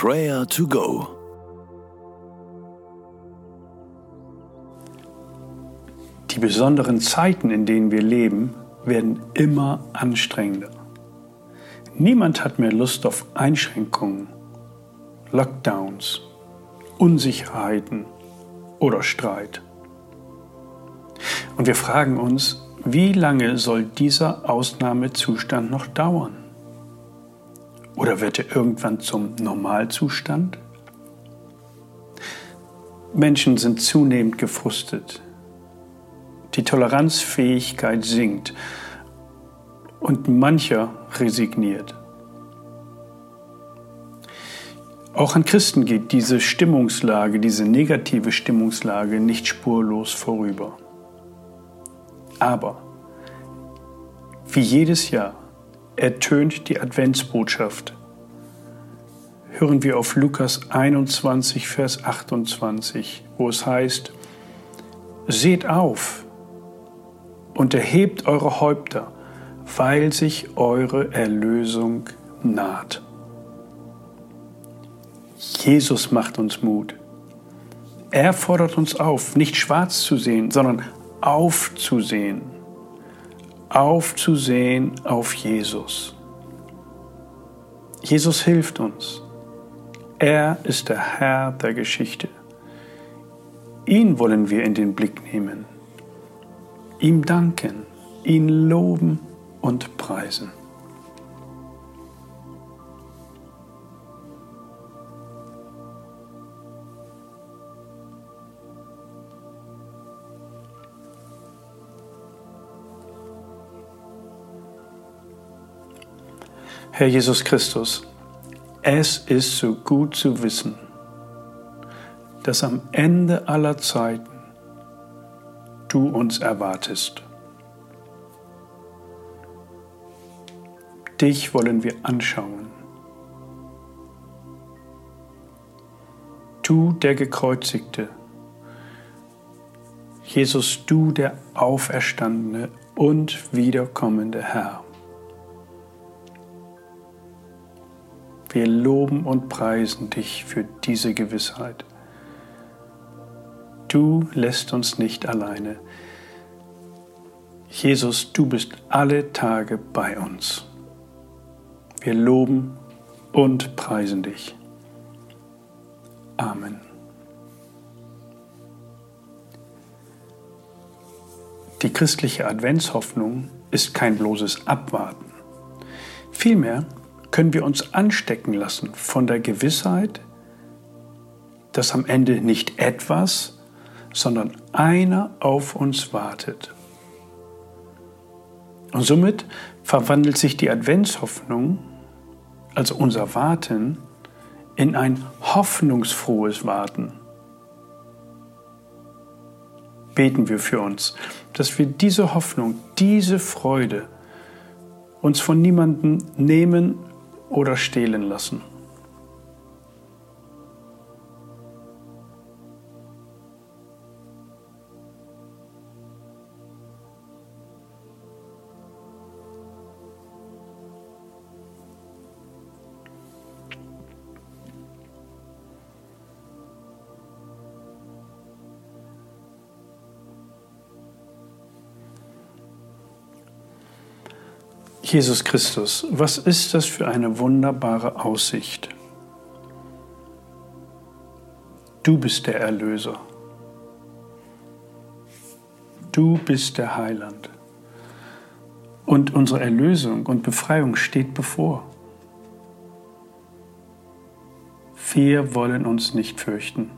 Prayer to Go. Die besonderen Zeiten, in denen wir leben, werden immer anstrengender. Niemand hat mehr Lust auf Einschränkungen, Lockdowns, Unsicherheiten oder Streit. Und wir fragen uns, wie lange soll dieser Ausnahmezustand noch dauern? Oder wird er irgendwann zum Normalzustand? Menschen sind zunehmend gefrustet. Die Toleranzfähigkeit sinkt und mancher resigniert. Auch an Christen geht diese Stimmungslage, diese negative Stimmungslage nicht spurlos vorüber. Aber wie jedes Jahr ertönt die Adventsbotschaft. Hören wir auf Lukas 21, Vers 28, wo es heißt, Seht auf und erhebt eure Häupter, weil sich eure Erlösung naht. Jesus macht uns Mut. Er fordert uns auf, nicht schwarz zu sehen, sondern aufzusehen. Aufzusehen auf Jesus. Jesus hilft uns. Er ist der Herr der Geschichte. Ihn wollen wir in den Blick nehmen, ihm danken, ihn loben und preisen. Herr Jesus Christus, es ist so gut zu wissen, dass am Ende aller Zeiten du uns erwartest. Dich wollen wir anschauen. Du der Gekreuzigte, Jesus, du der auferstandene und wiederkommende Herr. Wir loben und preisen dich für diese Gewissheit. Du lässt uns nicht alleine. Jesus, du bist alle Tage bei uns. Wir loben und preisen dich. Amen. Die christliche Adventshoffnung ist kein bloßes Abwarten. Vielmehr können wir uns anstecken lassen von der Gewissheit, dass am Ende nicht etwas, sondern einer auf uns wartet. Und somit verwandelt sich die Adventshoffnung, also unser Warten, in ein hoffnungsfrohes Warten. Beten wir für uns, dass wir diese Hoffnung, diese Freude uns von niemandem nehmen oder stehlen lassen. Jesus Christus, was ist das für eine wunderbare Aussicht? Du bist der Erlöser. Du bist der Heiland. Und unsere Erlösung und Befreiung steht bevor. Wir wollen uns nicht fürchten.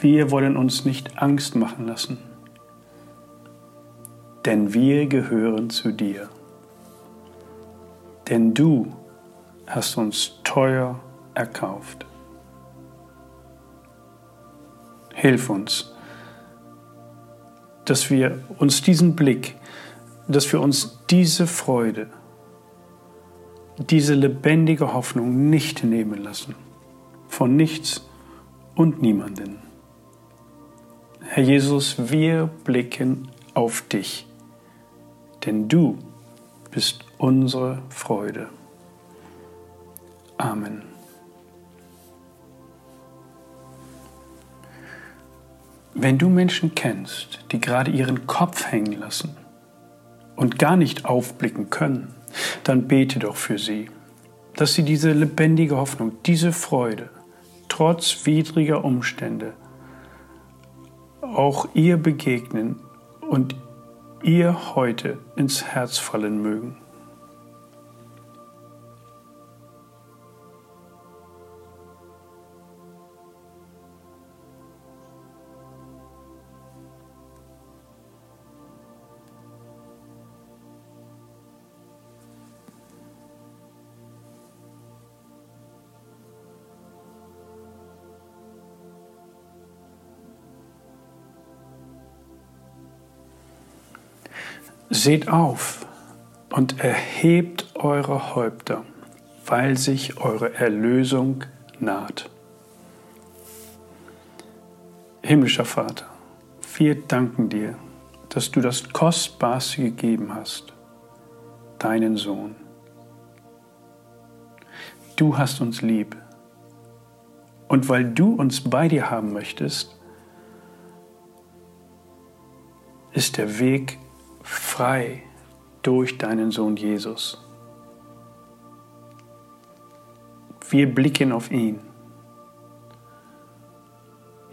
Wir wollen uns nicht Angst machen lassen denn wir gehören zu dir. Denn du hast uns teuer erkauft. Hilf uns, dass wir uns diesen Blick, dass wir uns diese Freude, diese lebendige Hoffnung nicht nehmen lassen. Von nichts und niemanden. Herr Jesus, wir blicken auf dich denn du bist unsere Freude. Amen. Wenn du Menschen kennst, die gerade ihren Kopf hängen lassen und gar nicht aufblicken können, dann bete doch für sie, dass sie diese lebendige Hoffnung, diese Freude, trotz widriger Umstände, auch ihr begegnen und ihr heute ins Herz fallen mögen. Seht auf und erhebt eure Häupter, weil sich eure Erlösung naht. Himmlischer Vater, wir danken dir, dass du das Kostbarste gegeben hast, deinen Sohn. Du hast uns lieb. Und weil du uns bei dir haben möchtest, ist der Weg frei durch deinen Sohn Jesus. Wir blicken auf ihn.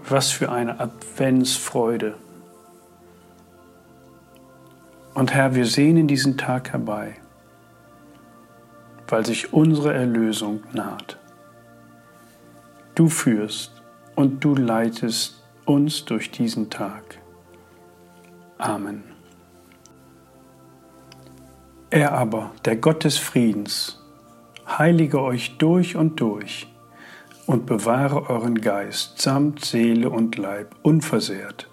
Was für eine Adventsfreude. Und Herr, wir sehnen diesen Tag herbei, weil sich unsere Erlösung naht. Du führst und du leitest uns durch diesen Tag. Amen. Er aber, der Gott des Friedens, heilige euch durch und durch und bewahre euren Geist samt Seele und Leib unversehrt,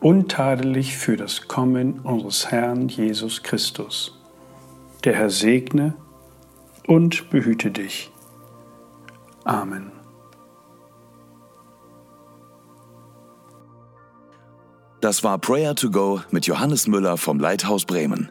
untadelig für das Kommen unseres Herrn Jesus Christus. Der Herr segne und behüte dich. Amen. Das war Prayer to Go mit Johannes Müller vom Leithaus Bremen.